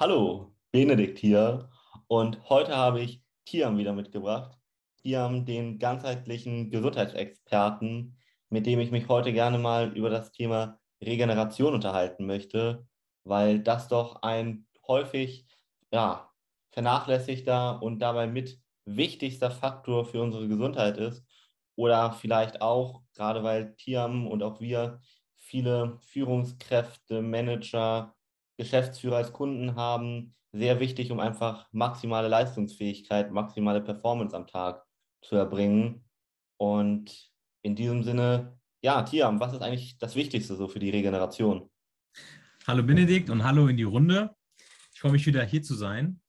Hallo, Benedikt hier und heute habe ich Tiam wieder mitgebracht. Tiam, den ganzheitlichen Gesundheitsexperten, mit dem ich mich heute gerne mal über das Thema Regeneration unterhalten möchte, weil das doch ein häufig ja, vernachlässigter und dabei mit wichtigster Faktor für unsere Gesundheit ist. Oder vielleicht auch, gerade weil Tiam und auch wir viele Führungskräfte, Manager, Geschäftsführer als Kunden haben, sehr wichtig, um einfach maximale Leistungsfähigkeit, maximale Performance am Tag zu erbringen. Und in diesem Sinne, ja, Tiam, was ist eigentlich das Wichtigste so für die Regeneration? Hallo Benedikt und hallo in die Runde. Ich freue mich wieder hier zu sein.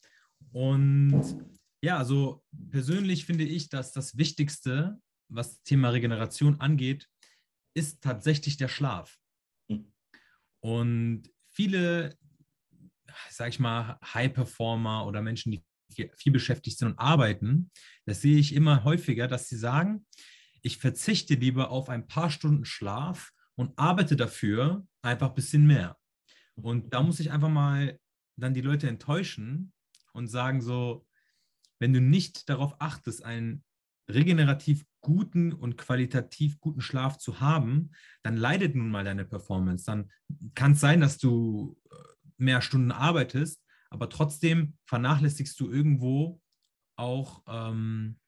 Und ja, also persönlich finde ich, dass das Wichtigste, was das Thema Regeneration angeht, ist tatsächlich der Schlaf. Hm. Und viele sag ich mal, High-Performer oder Menschen, die viel, beschäftigt sind und arbeiten, das sehe ich immer häufiger, dass sie sagen, ich verzichte lieber auf ein paar Stunden Schlaf und arbeite dafür einfach ein bisschen mehr. Und da muss ich einfach mal dann die Leute enttäuschen und sagen so, wenn du nicht darauf achtest, einen regenerativ guten und qualitativ guten Schlaf zu haben, dann leidet nun mal deine Performance. Dann kann es sein, dass du äh, mehr Stunden arbeitest, aber trotzdem vernachlässigst du irgendwo auch ähm,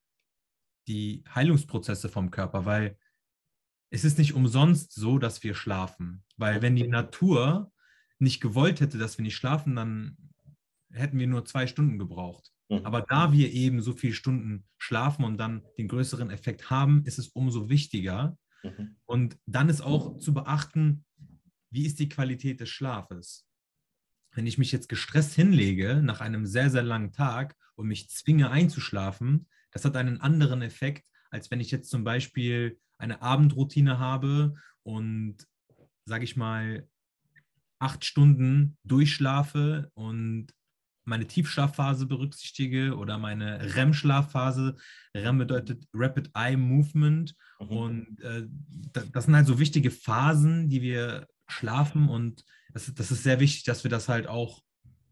die Heilungsprozesse vom Körper, weil es ist nicht umsonst so, dass wir schlafen. Weil wenn die Natur nicht gewollt hätte, dass wir nicht schlafen, dann hätten wir nur zwei Stunden gebraucht. Mhm. Aber da wir eben so viele Stunden schlafen und dann den größeren Effekt haben, ist es umso wichtiger. Mhm. Und dann ist auch zu beachten, wie ist die Qualität des Schlafes wenn ich mich jetzt gestresst hinlege nach einem sehr, sehr langen Tag und mich zwinge einzuschlafen, das hat einen anderen Effekt, als wenn ich jetzt zum Beispiel eine Abendroutine habe und, sage ich mal, acht Stunden durchschlafe und meine Tiefschlafphase berücksichtige oder meine REM-Schlafphase. REM bedeutet Rapid Eye Movement. Mhm. Und äh, das sind halt so wichtige Phasen, die wir schlafen und das, das ist sehr wichtig, dass wir das halt auch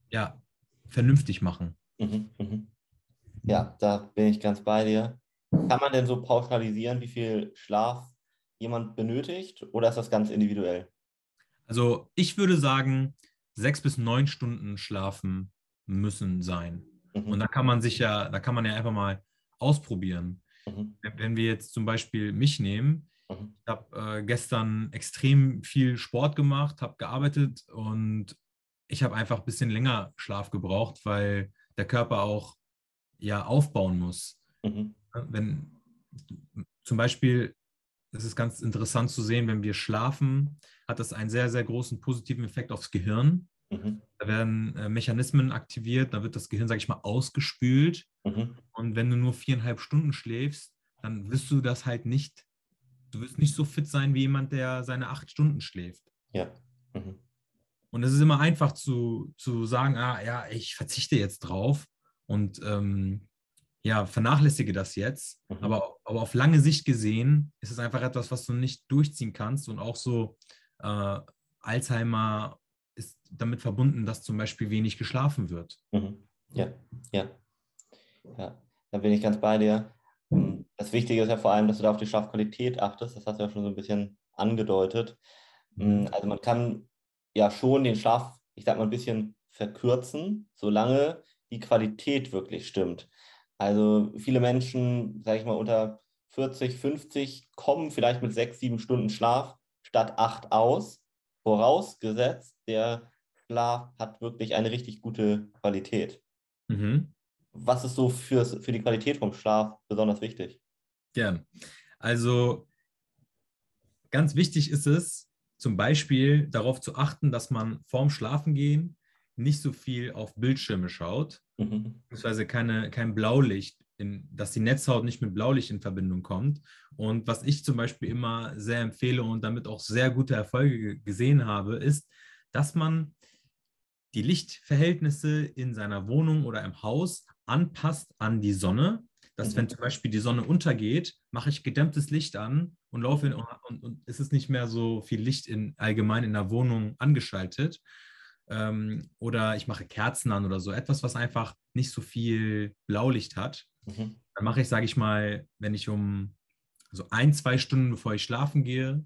ja, vernünftig machen. Mhm, mhm. Ja, da bin ich ganz bei dir. Kann man denn so pauschalisieren, wie viel Schlaf jemand benötigt oder ist das ganz individuell? Also ich würde sagen, sechs bis neun Stunden schlafen müssen sein. Mhm. Und da kann man sich ja, da kann man ja einfach mal ausprobieren. Mhm. Wenn wir jetzt zum Beispiel mich nehmen. Ich habe äh, gestern extrem viel Sport gemacht, habe gearbeitet und ich habe einfach ein bisschen länger Schlaf gebraucht, weil der Körper auch ja aufbauen muss. Mhm. Wenn zum Beispiel, es ist ganz interessant zu sehen, wenn wir schlafen, hat das einen sehr, sehr großen positiven Effekt aufs Gehirn. Mhm. Da werden äh, Mechanismen aktiviert, da wird das Gehirn, sage ich mal, ausgespült. Mhm. Und wenn du nur viereinhalb Stunden schläfst, dann wirst du das halt nicht du wirst nicht so fit sein wie jemand, der seine acht Stunden schläft. Ja. Mhm. Und es ist immer einfach zu, zu sagen, ah ja, ich verzichte jetzt drauf und ähm, ja, vernachlässige das jetzt. Mhm. Aber, aber auf lange Sicht gesehen ist es einfach etwas, was du nicht durchziehen kannst. Und auch so äh, Alzheimer ist damit verbunden, dass zum Beispiel wenig geschlafen wird. Mhm. Ja, ja. Ja, da bin ich ganz bei dir. Das Wichtige ist ja vor allem, dass du da auf die Schlafqualität achtest. Das hast du ja schon so ein bisschen angedeutet. Ähm, also man kann ja schon den Schlaf, ich sag mal, ein bisschen verkürzen, solange die Qualität wirklich stimmt. Also viele Menschen, sage ich mal, unter 40, 50 kommen vielleicht mit sechs, sieben Stunden Schlaf statt acht aus, vorausgesetzt, der Schlaf hat wirklich eine richtig gute Qualität. Mhm. Was ist so für, für die Qualität vom Schlaf besonders wichtig? Gern. Also ganz wichtig ist es, zum Beispiel darauf zu achten, dass man vorm Schlafengehen nicht so viel auf Bildschirme schaut, mhm. beziehungsweise keine, kein Blaulicht, in, dass die Netzhaut nicht mit Blaulicht in Verbindung kommt. Und was ich zum Beispiel immer sehr empfehle und damit auch sehr gute Erfolge gesehen habe, ist, dass man die Lichtverhältnisse in seiner Wohnung oder im Haus anpasst an die Sonne. Dass, wenn mhm. zum Beispiel die Sonne untergeht, mache ich gedämmtes Licht an und laufe in, und, und es ist nicht mehr so viel Licht in, allgemein in der Wohnung angeschaltet. ähm, oder ich mache Kerzen an oder so. Etwas, was einfach nicht so viel Blaulicht hat. Mhm. Dann mache ich, sage ich mal, wenn ich um so ein, zwei Stunden bevor ich schlafen gehe,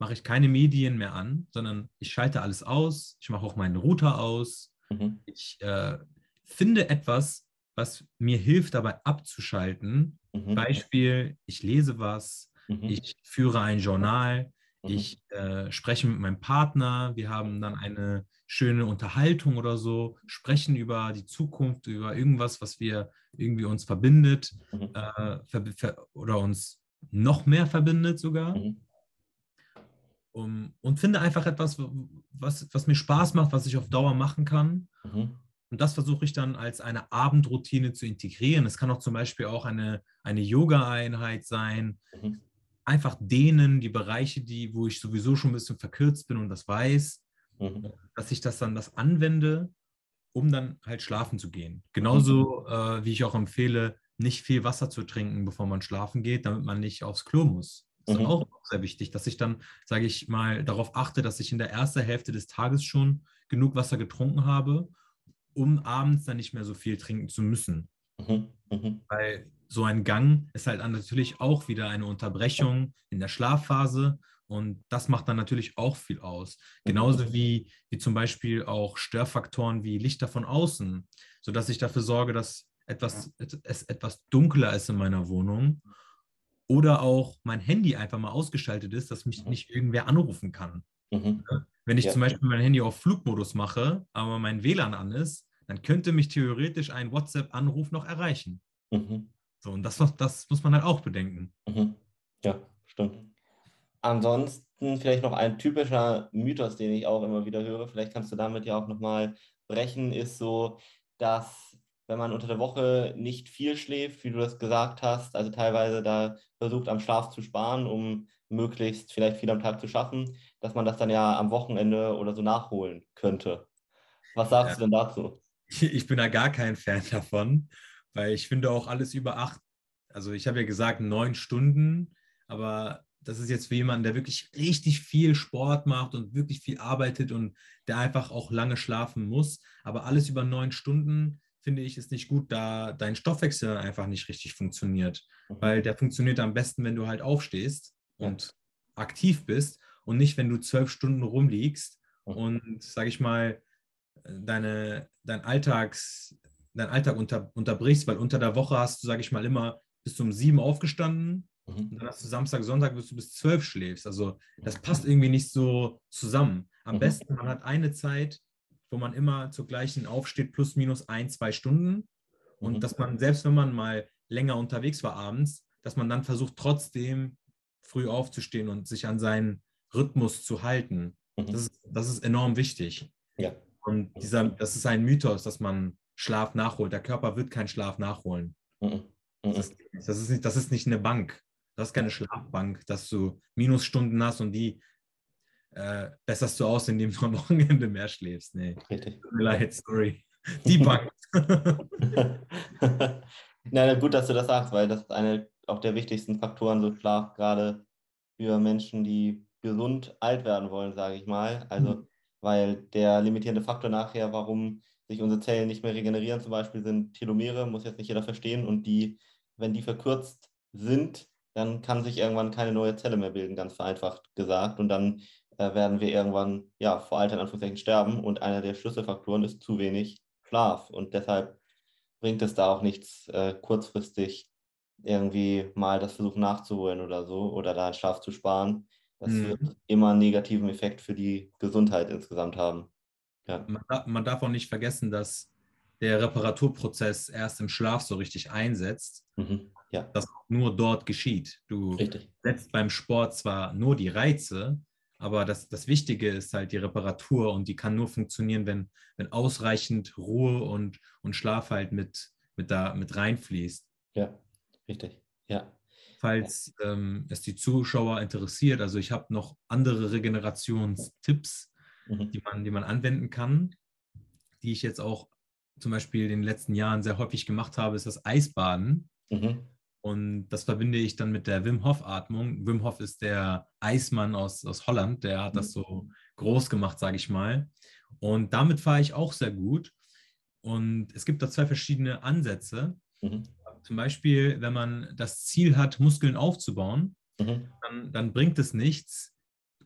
mache ich keine Medien mehr an, sondern ich schalte alles aus. Ich mache auch meinen Router aus. Mhm. Ich äh, finde etwas, was mir hilft, dabei abzuschalten. Mhm. Beispiel, ich lese was, mhm. ich führe ein Journal, mhm. ich äh, spreche mit meinem Partner, wir haben dann eine schöne Unterhaltung oder so, sprechen über die Zukunft, über irgendwas, was wir irgendwie uns verbindet mhm. äh, ver oder uns noch mehr verbindet sogar. Mhm. Um, und finde einfach etwas, was, was mir Spaß macht, was ich auf Dauer machen kann. Mhm. Und das versuche ich dann als eine Abendroutine zu integrieren. Es kann auch zum Beispiel auch eine, eine Yoga-Einheit sein. Mhm. Einfach dehnen, die Bereiche, die, wo ich sowieso schon ein bisschen verkürzt bin und das weiß, mhm. dass ich das dann das anwende, um dann halt schlafen zu gehen. Genauso mhm. äh, wie ich auch empfehle, nicht viel Wasser zu trinken, bevor man schlafen geht, damit man nicht aufs Klo muss. Das ist mhm. auch sehr wichtig, dass ich dann, sage ich mal, darauf achte, dass ich in der ersten Hälfte des Tages schon genug Wasser getrunken habe, um abends dann nicht mehr so viel trinken zu müssen. Mhm. Mhm. Weil so ein Gang ist halt natürlich auch wieder eine Unterbrechung in der Schlafphase und das macht dann natürlich auch viel aus. Genauso wie, wie zum Beispiel auch Störfaktoren wie Lichter von außen, sodass ich dafür sorge, dass etwas, es etwas dunkler ist in meiner Wohnung oder auch mein Handy einfach mal ausgeschaltet ist, dass mich mhm. nicht irgendwer anrufen kann. Mhm. Wenn ich ja. zum Beispiel mein Handy auf Flugmodus mache, aber mein WLAN an ist, dann könnte mich theoretisch ein WhatsApp-Anruf noch erreichen. Mhm. So, und das, das muss man halt auch bedenken. Mhm. Ja, stimmt. Ansonsten vielleicht noch ein typischer Mythos, den ich auch immer wieder höre, vielleicht kannst du damit ja auch nochmal brechen, ist so, dass wenn man unter der Woche nicht viel schläft, wie du das gesagt hast, also teilweise da versucht am Schlaf zu sparen, um möglichst vielleicht viel am Tag zu schaffen, dass man das dann ja am Wochenende oder so nachholen könnte. Was sagst ja. du denn dazu? Ich bin da gar kein Fan davon, weil ich finde auch alles über acht, also ich habe ja gesagt neun Stunden, aber das ist jetzt für jemanden, der wirklich richtig viel Sport macht und wirklich viel arbeitet und der einfach auch lange schlafen muss. Aber alles über neun Stunden finde ich, ist nicht gut, da dein Stoffwechsel einfach nicht richtig funktioniert. Mhm. Weil der funktioniert am besten, wenn du halt aufstehst und aktiv bist und nicht, wenn du zwölf Stunden rumliegst mhm. und, sage ich mal, deine, dein, Alltags, dein Alltag unter, unterbrichst, weil unter der Woche hast du, sage ich mal, immer bis um sieben aufgestanden mhm. und dann hast du Samstag, Sonntag, bis du bis zwölf schläfst. Also das passt irgendwie nicht so zusammen. Am mhm. besten, man hat eine Zeit, wo man immer zur gleichen aufsteht, plus minus ein, zwei Stunden. Und mhm. dass man, selbst wenn man mal länger unterwegs war abends, dass man dann versucht, trotzdem früh aufzustehen und sich an seinen Rhythmus zu halten. Mhm. Das, ist, das ist enorm wichtig. Ja. Und dieser, das ist ein Mythos, dass man Schlaf nachholt. Der Körper wird keinen Schlaf nachholen. Das, ist, das, ist nicht, das ist nicht eine Bank. Das ist keine Schlafbank, dass du Minusstunden hast und die äh, besserst du aus, indem du am Wochenende mehr schläfst. Nee, Richtig. tut mir leid, sorry. Die Bank. Na gut, dass du das sagst, weil das ist eine auch der wichtigsten Faktoren, so Schlaf, gerade für Menschen, die gesund alt werden wollen, sage ich mal. Also, mhm. Weil der limitierende Faktor nachher, warum sich unsere Zellen nicht mehr regenerieren, zum Beispiel sind Telomere, muss jetzt nicht jeder verstehen. Und die, wenn die verkürzt sind, dann kann sich irgendwann keine neue Zelle mehr bilden, ganz vereinfacht gesagt. Und dann äh, werden wir irgendwann ja, vor Alter in Anführungszeichen sterben. Und einer der Schlüsselfaktoren ist zu wenig Schlaf. Und deshalb bringt es da auch nichts, äh, kurzfristig irgendwie mal das versuchen nachzuholen oder so oder da Schlaf zu sparen. Das mhm. wird immer einen negativen Effekt für die Gesundheit insgesamt haben. Ja. Man, darf, man darf auch nicht vergessen, dass der Reparaturprozess erst im Schlaf so richtig einsetzt. Mhm. Ja. Das nur dort geschieht. Du richtig. setzt beim Sport zwar nur die Reize, aber das, das Wichtige ist halt die Reparatur und die kann nur funktionieren, wenn, wenn ausreichend Ruhe und, und Schlaf halt mit, mit, da, mit reinfließt. Ja, richtig. Ja. Falls ähm, es die Zuschauer interessiert, also ich habe noch andere Regenerationstipps, mhm. die, man, die man anwenden kann, die ich jetzt auch zum Beispiel in den letzten Jahren sehr häufig gemacht habe, ist das Eisbaden. Mhm. Und das verbinde ich dann mit der Wim Hof-Atmung. Wim Hof ist der Eismann aus, aus Holland, der hat das mhm. so groß gemacht, sage ich mal. Und damit fahre ich auch sehr gut. Und es gibt da zwei verschiedene Ansätze. Mhm. Zum Beispiel, wenn man das Ziel hat, Muskeln aufzubauen, mhm. dann, dann, bringt es nichts,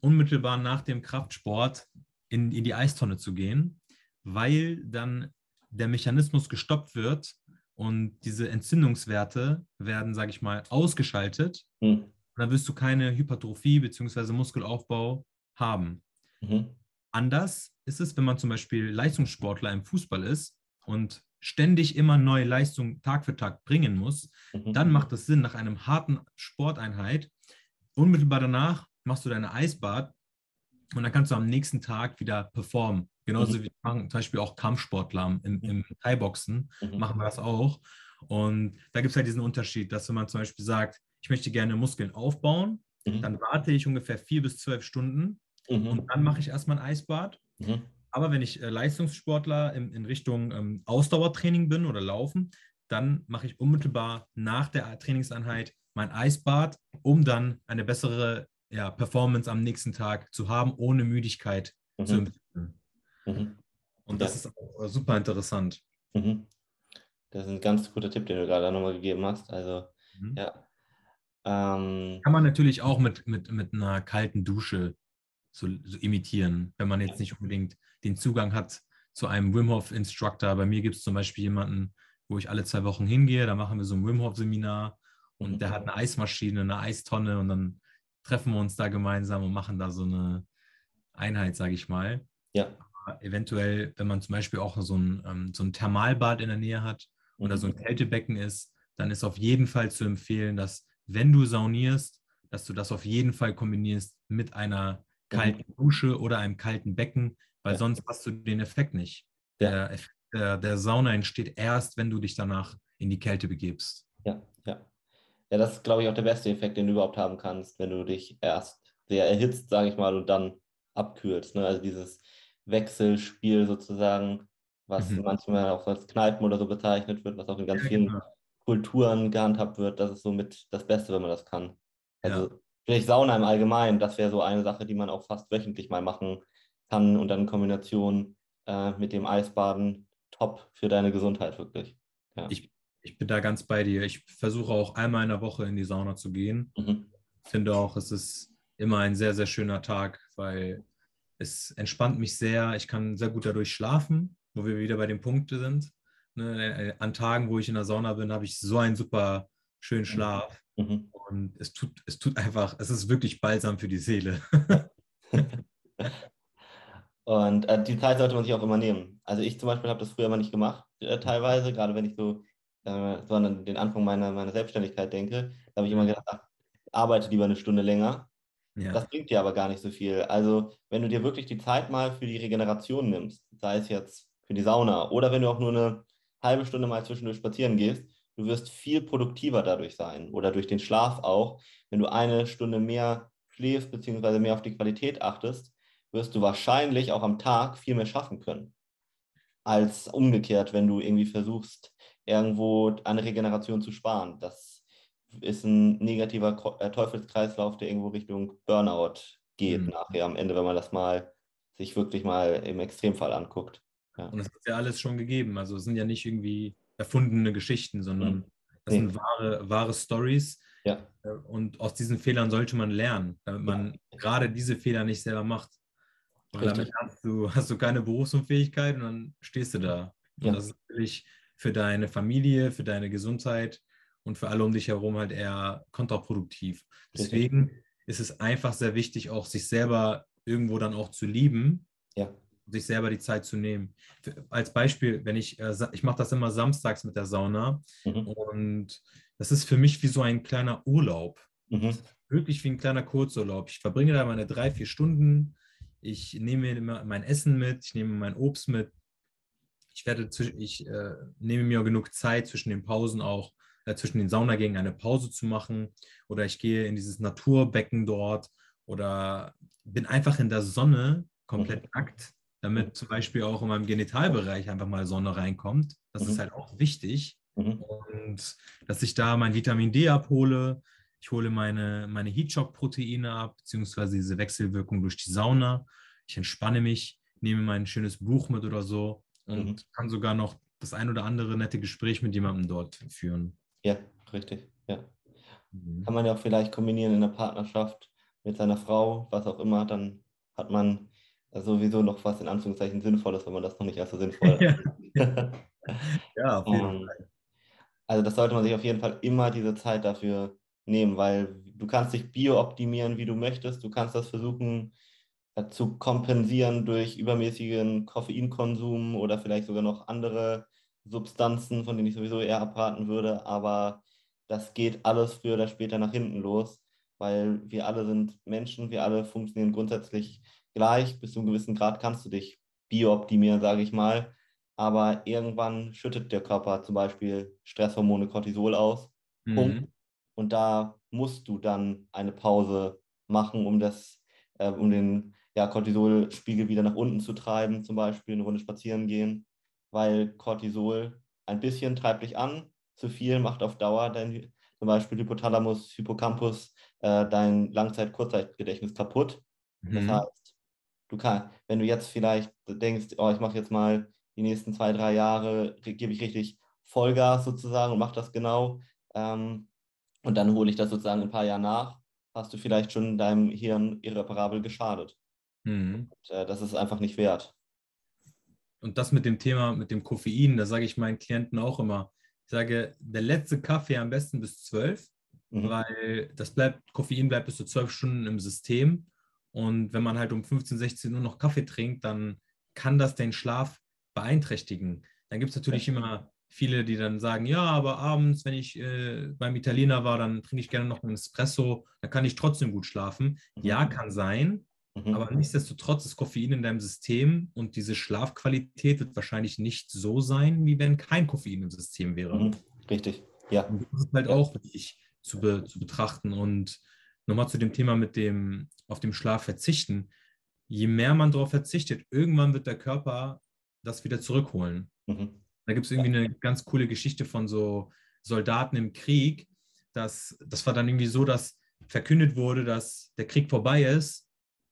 unmittelbar nach dem Kraftsport in, in die Eistonne zu gehen, weil dann der Mechanismus gestoppt wird und diese Entzündungswerte werden, sage ich mal, ausgeschaltet. Mhm. Dann wirst du keine Hypertrophie bzw. Muskelaufbau haben. Mhm. Anders ist es, wenn man zum Beispiel Leistungssportler im Fußball ist und ständig immer neue Leistungen Tag für Tag bringen muss, mhm. dann macht es Sinn, nach einem harten Sporteinheit, unmittelbar danach machst du deine Eisbad und dann kannst du am nächsten Tag wieder performen. Genauso mhm. wie zum Beispiel auch Kampfsportler im, im mhm. Thai-Boxen mhm. machen wir das auch. Und da gibt es halt diesen Unterschied, dass wenn man zum Beispiel sagt, ich möchte gerne Muskeln aufbauen, mhm. dann warte ich ungefähr vier bis zwölf Stunden und dann mache ich erstmal ein Eisbad. Aber wenn ich äh, Leistungssportler in, in Richtung ähm, Ausdauertraining bin oder Laufen, dann mache ich unmittelbar nach der Trainingseinheit mein Eisbad, um dann eine bessere ja, Performance am nächsten Tag zu haben, ohne Müdigkeit mhm. zu empfinden. Mhm. Und das ja. ist auch super interessant. Mhm. Das ist ein ganz guter Tipp, den du gerade nochmal gegeben hast. Also, mhm. ja. Ähm, Kann man natürlich auch mit, mit, mit einer kalten Dusche so, so imitieren, wenn man jetzt nicht unbedingt den Zugang hat zu einem Wim Hof Instructor. Bei mir gibt es zum Beispiel jemanden, wo ich alle zwei Wochen hingehe, da machen wir so ein Wim Hof Seminar und mhm. der hat eine Eismaschine, eine Eistonne und dann treffen wir uns da gemeinsam und machen da so eine Einheit, sage ich mal. Ja. eventuell, wenn man zum Beispiel auch so ein, ähm, so ein Thermalbad in der Nähe hat oder so ein mhm. Kältebecken ist, dann ist auf jeden Fall zu empfehlen, dass wenn du saunierst, dass du das auf jeden Fall kombinierst mit einer kalten Dusche oder einem kalten Becken, weil ja. sonst hast du den Effekt nicht. Der, der, der Sauna entsteht erst, wenn du dich danach in die Kälte begibst. Ja, ja. Ja, das ist, glaube ich, auch der beste Effekt, den du überhaupt haben kannst, wenn du dich erst sehr erhitzt, sage ich mal, und dann abkühlst. Ne? Also dieses Wechselspiel sozusagen, was mhm. manchmal auch als Kneipen oder so bezeichnet wird, was auch in ganz ja, vielen genau. Kulturen gehandhabt wird, das ist somit das Beste, wenn man das kann. Also ja. Vielleicht Sauna im Allgemeinen, das wäre so eine Sache, die man auch fast wöchentlich mal machen kann und dann in Kombination äh, mit dem Eisbaden top für deine Gesundheit wirklich. Ja. Ich, ich bin da ganz bei dir. Ich versuche auch einmal in der Woche in die Sauna zu gehen. Mhm. Finde auch, es ist immer ein sehr, sehr schöner Tag, weil es entspannt mich sehr. Ich kann sehr gut dadurch schlafen, wo wir wieder bei dem Punkt sind. Ne, an Tagen, wo ich in der Sauna bin, habe ich so einen super schönen Schlaf. Mhm. Und es tut, es tut einfach, es ist wirklich balsam für die Seele. Und äh, die Zeit sollte man sich auch immer nehmen. Also ich zum Beispiel habe das früher immer nicht gemacht, äh, teilweise, gerade wenn ich so, äh, so an den Anfang meiner, meiner Selbstständigkeit denke, da habe ich immer gedacht, ach, arbeite lieber eine Stunde länger. Ja. Das bringt dir aber gar nicht so viel. Also wenn du dir wirklich die Zeit mal für die Regeneration nimmst, sei es jetzt für die Sauna oder wenn du auch nur eine halbe Stunde mal zwischendurch spazieren gehst, du wirst viel produktiver dadurch sein oder durch den Schlaf auch. Wenn du eine Stunde mehr schläfst bzw. mehr auf die Qualität achtest, wirst du wahrscheinlich auch am Tag viel mehr schaffen können. Als umgekehrt, wenn du irgendwie versuchst, irgendwo eine Regeneration zu sparen. Das ist ein negativer äh, Teufelskreislauf, der irgendwo Richtung Burnout geht mhm. nachher am Ende, wenn man das mal sich wirklich mal im Extremfall anguckt. Ja. Und das ist ja alles schon gegeben. Also es sind ja nicht irgendwie erfundene Geschichten, sondern mhm. das sind wahre, wahre Stories. Ja. Äh, und aus diesen Fehlern sollte man lernen, damit man ja. gerade diese Fehler nicht selber macht. Weil damit hast du, hast du keine Berufsunfähigkeit und dann stehst du da. Und ja. das ist natürlich für deine Familie, für deine Gesundheit und für alle um dich herum halt eher kontraproduktiv. Deswegen Richtig. ist es einfach sehr wichtig, auch sich selber irgendwo dann auch zu lieben. Ja sich selber die Zeit zu nehmen. Als Beispiel, wenn ich, äh, ich mache das immer samstags mit der Sauna mhm. und das ist für mich wie so ein kleiner Urlaub. Mhm. Wirklich wie ein kleiner Kurzurlaub. Ich verbringe da meine drei, vier Stunden. Ich nehme mein Essen mit, ich nehme mein Obst mit. Ich, werde, ich äh, nehme mir genug Zeit zwischen den Pausen auch, äh, zwischen den Saunagängen eine Pause zu machen. Oder ich gehe in dieses Naturbecken dort oder bin einfach in der Sonne komplett mhm. nackt damit zum Beispiel auch in meinem Genitalbereich einfach mal Sonne reinkommt. Das mhm. ist halt auch wichtig. Mhm. Und dass ich da mein Vitamin D abhole. Ich hole meine, meine Heatshock-Proteine ab, beziehungsweise diese Wechselwirkung durch die Sauna. Ich entspanne mich. nehme mein schönes Buch mit oder so und mhm. kann sogar noch das ein oder andere nette Gespräch mit jemandem dort führen. Ja, richtig, ja. Mhm. Kann man ja auch vielleicht kombinieren in der Partnerschaft mit seiner Frau, was auch immer, dann hat man sowieso noch was in Anführungszeichen Sinnvolles, wenn man das noch nicht als so sinnvoll ja. ja, auf jeden um, Fall. Also das sollte man sich auf jeden Fall immer diese Zeit dafür nehmen, weil du kannst dich bio-optimieren, wie du möchtest. Du kannst das versuchen zu kompensieren durch übermäßigen Koffeinkonsum oder vielleicht sogar noch andere Substanzen, von denen ich sowieso eher abraten würde. Aber das geht alles früher oder später nach hinten los, weil wir alle sind Menschen, wir alle funktionieren grundsätzlich gleich. Bis zu einem gewissen Grad kannst du dich bio-optimieren, sage ich mal. Aber irgendwann schüttet der Körper zum Beispiel Stresshormone Cortisol aus. Mhm. Und da musst du dann eine Pause machen, um das, äh, um den ja, Cortisolspiegel wieder nach unten zu treiben, zum Beispiel eine Runde spazieren gehen, weil Cortisol ein bisschen treibt dich an, zu viel macht auf Dauer dein, zum Beispiel Hypothalamus, Hippocampus, äh, dein Langzeit-Kurzzeitgedächtnis kaputt. Mhm. Das heißt, du kannst, wenn du jetzt vielleicht denkst, oh, ich mache jetzt mal die nächsten zwei, drei Jahre, gebe ich richtig Vollgas sozusagen und mache das genau, ähm, und dann hole ich das sozusagen ein paar Jahre nach, hast du vielleicht schon deinem Hirn irreparabel geschadet. Mhm. Und, äh, das ist einfach nicht wert. Und das mit dem Thema, mit dem Koffein, da sage ich meinen Klienten auch immer, ich sage, der letzte Kaffee am besten bis zwölf, mhm. weil das bleibt, Koffein bleibt bis zu zwölf Stunden im System. Und wenn man halt um 15, 16 Uhr noch Kaffee trinkt, dann kann das den Schlaf beeinträchtigen. Dann gibt es natürlich immer viele, die dann sagen, ja, aber abends, wenn ich äh, beim Italiener war, dann trinke ich gerne noch einen Espresso, dann kann ich trotzdem gut schlafen. Mhm. Ja, kann sein, mhm. aber nichtsdestotrotz ist Koffein in deinem System und diese Schlafqualität wird wahrscheinlich nicht so sein, wie wenn kein Koffein im System wäre. Mhm. Richtig, ja. Und das ist halt auch wichtig zu, be zu betrachten. Und nochmal zu dem Thema mit dem auf dem Schlaf verzichten. Je mehr man darauf verzichtet, irgendwann wird der Körper das wieder zurückholen. Mhm. Da gibt es irgendwie eine ganz coole Geschichte von so Soldaten im Krieg. Das, das war dann irgendwie so, dass verkündet wurde, dass der Krieg vorbei ist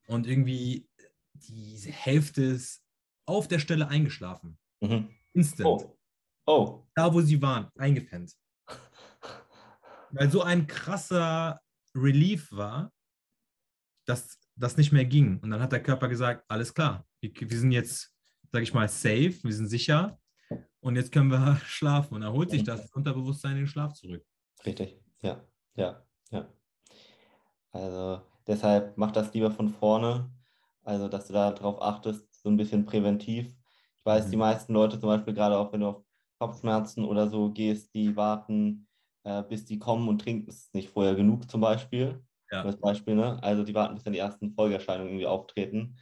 und irgendwie diese Hälfte ist auf der Stelle eingeschlafen. Mhm. Instant. Oh. oh. Da, wo sie waren, eingepennt. Weil so ein krasser Relief war, dass das nicht mehr ging. Und dann hat der Körper gesagt, alles klar, wir, wir sind jetzt, sage ich mal, safe, wir sind sicher und jetzt können wir schlafen. Und erholt sich das Unterbewusstsein in den Schlaf zurück. Richtig, ja, ja, ja. Also deshalb mach das lieber von vorne, also dass du darauf achtest, so ein bisschen präventiv. Ich weiß, mhm. die meisten Leute zum Beispiel, gerade auch wenn du auf Kopfschmerzen oder so gehst, die warten, äh, bis die kommen und trinken es nicht vorher genug zum Beispiel. Ja. Das Beispiel, ne? Also die warten, bis dann die ersten Folgeerscheinungen irgendwie auftreten.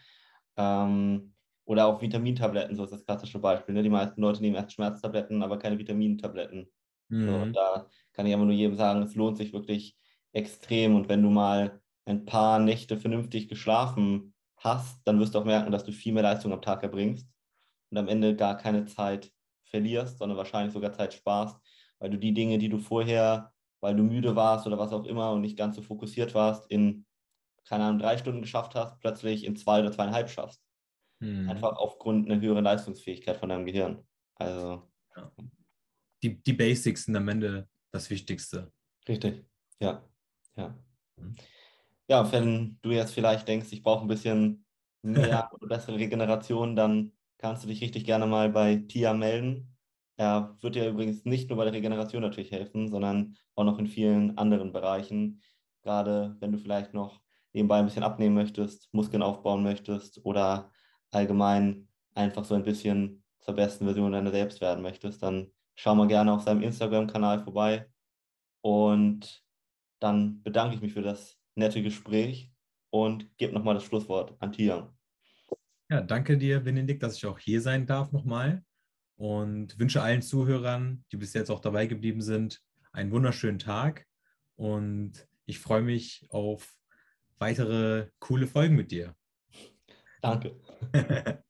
Ähm, oder auch Vitamintabletten, so ist das klassische Beispiel. Ne? Die meisten Leute nehmen erst Schmerztabletten, aber keine Vitamintabletten. Mhm. So, und da kann ich aber nur jedem sagen, es lohnt sich wirklich extrem. Und wenn du mal ein paar Nächte vernünftig geschlafen hast, dann wirst du auch merken, dass du viel mehr Leistung am Tag erbringst und am Ende gar keine Zeit verlierst, sondern wahrscheinlich sogar Zeit sparst, weil du die Dinge, die du vorher, weil du müde warst oder was auch immer und nicht ganz so fokussiert warst, in, keine Ahnung, drei Stunden geschafft hast, plötzlich in zwei oder zweieinhalb schaffst. Mhm. Einfach aufgrund einer höheren Leistungsfähigkeit von deinem Gehirn. Also. Ja. Die, die Basics sind am Ende das Wichtigste. Richtig, ja. Ja. Mhm. Ja, wenn du jetzt vielleicht denkst, ich brauche ein bisschen mehr oder bessere Regeneration, dann kannst du dich richtig gerne mal bei Tia melden. Er wird dir übrigens nicht nur bei der Regeneration natürlich helfen, sondern auch noch in vielen anderen Bereichen. Gerade wenn du vielleicht noch nebenbei ein bisschen abnehmen möchtest, Muskeln aufbauen möchtest oder allgemein einfach so ein bisschen zur besten Version deiner selbst werden möchtest, dann schau mal gerne auf seinem Instagram-Kanal vorbei. Und dann bedanke ich mich für das nette Gespräch und gebe nochmal das Schlusswort an Tia. Ja, danke dir, Benedikt, dass ich auch hier sein darf nochmal und wünsche allen Zuhörern, die bis jetzt auch dabei geblieben sind, einen wunderschönen Tag und ich freue mich auf weitere coole Folgen mit dir. Danke.